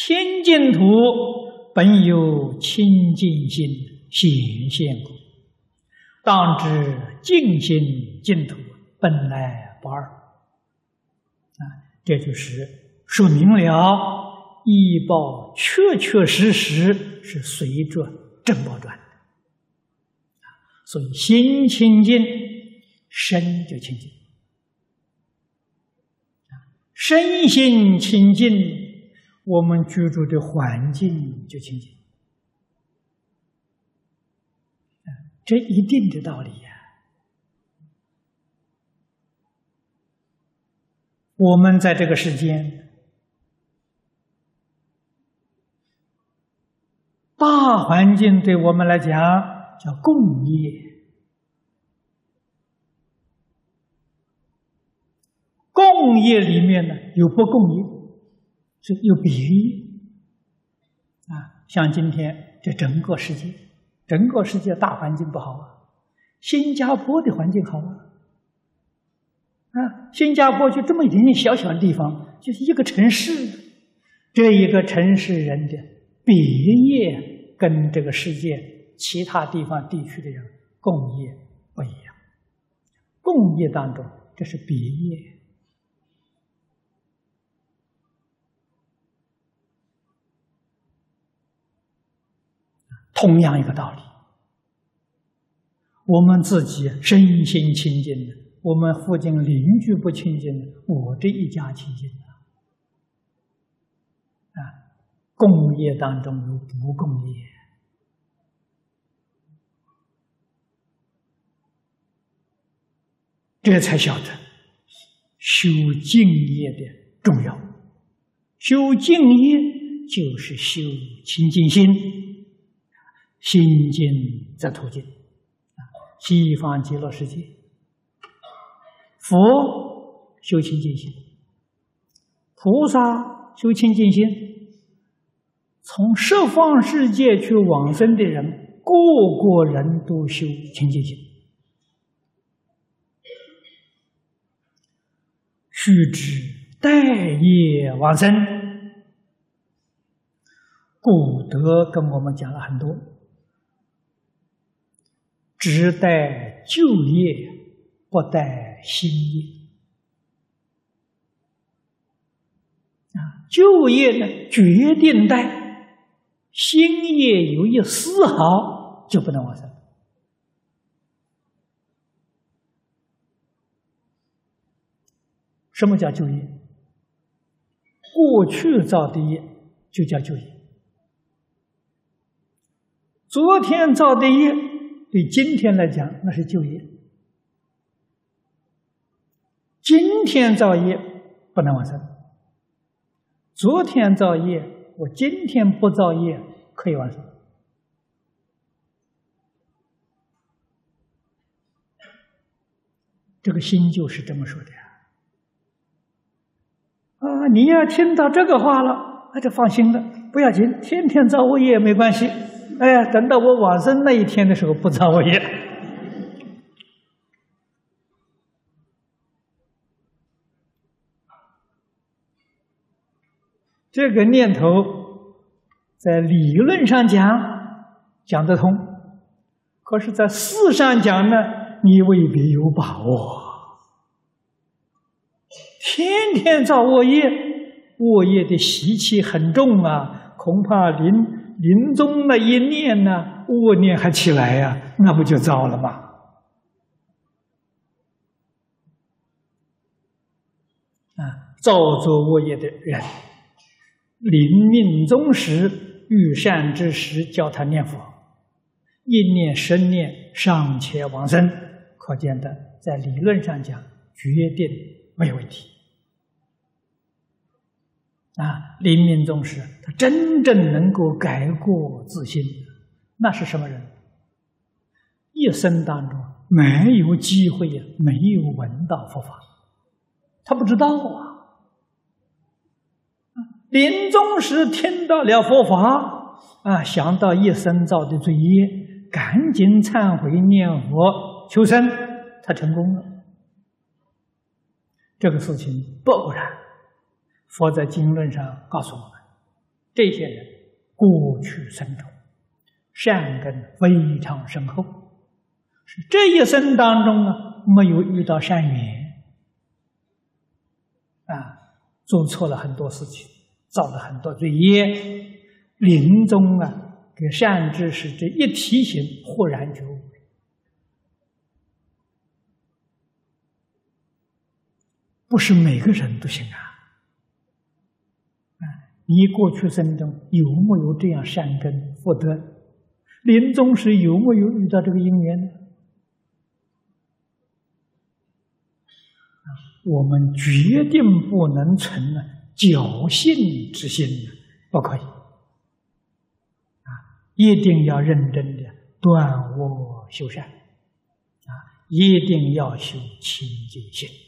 清净土本有清净心显现故，当知净心净土本来不二。啊，这就是说明了医报确确实实是随着正报转的。所以心清净，身就清净。身心清净，我们居住的环境就清净。这一定的道理呀。我们在这个世间，大环境对我们来讲叫共业。共业里面呢，有不共业，是有别业啊。像今天这整个世界，整个世界大环境不好啊。新加坡的环境好啊，啊，新加坡就这么一点点小小的地方，就是一个城市，这一个城市人的别业跟这个世界其他地方地区的人共业不一样。共业当中，这是别业。同样一个道理，我们自己身心清净的，我们附近邻居不清净的，我这一家清净的，啊，共业当中有不共业，这才晓得修净业的重要。修净业就是修清净心。心经则途径，西方极乐世界，佛修清净心，菩萨修清净心，从十方世界去往生的人，个个人都修清净心。须知待业往生，古德跟我们讲了很多。只待旧业，不待新业。啊，旧业呢，决定待；新业有一丝毫，就不能往生。什么叫旧业？过去造的业就叫旧业，昨天造的业。对今天来讲，那是就业。今天造业不能往生，昨天造业，我今天不造业可以往生。这个心就是这么说的呀。啊，你要听到这个话了，那就放心了，不要紧，天天造恶业没关系。哎呀，等到我往生那一天的时候，不造恶业。这个念头在理论上讲讲得通，可是，在事上讲呢，你未必有把握。天天造恶业，恶业的习气很重啊，恐怕临。临终那一念呢，恶念还起来呀，那不就糟了吗？啊，造作恶业的人，临命终时遇善之时，叫他念佛，一念生念尚且往生，可见的，在理论上讲，决定没有问题。啊，临命终时，他真正能够改过自新，那是什么人？一生当中没有机会呀，没有闻到佛法，他不知道啊。临终时听到了佛法，啊，想到一生造的罪业，赶紧忏悔念佛求生，他成功了。这个事情不偶然。佛在经论上告诉我们：这些人过去生中善根非常深厚，是这一生当中啊没有遇到善缘啊，做错了很多事情，造了很多罪业，临终啊给善知识这一提醒，豁然觉悟。不是每个人都行啊！你过去生中有没有这样善根福德？临终时有没有遇到这个因缘呢？我们决定不能存了侥幸之心，不可以啊！一定要认真的断恶修善啊！一定要修清净心。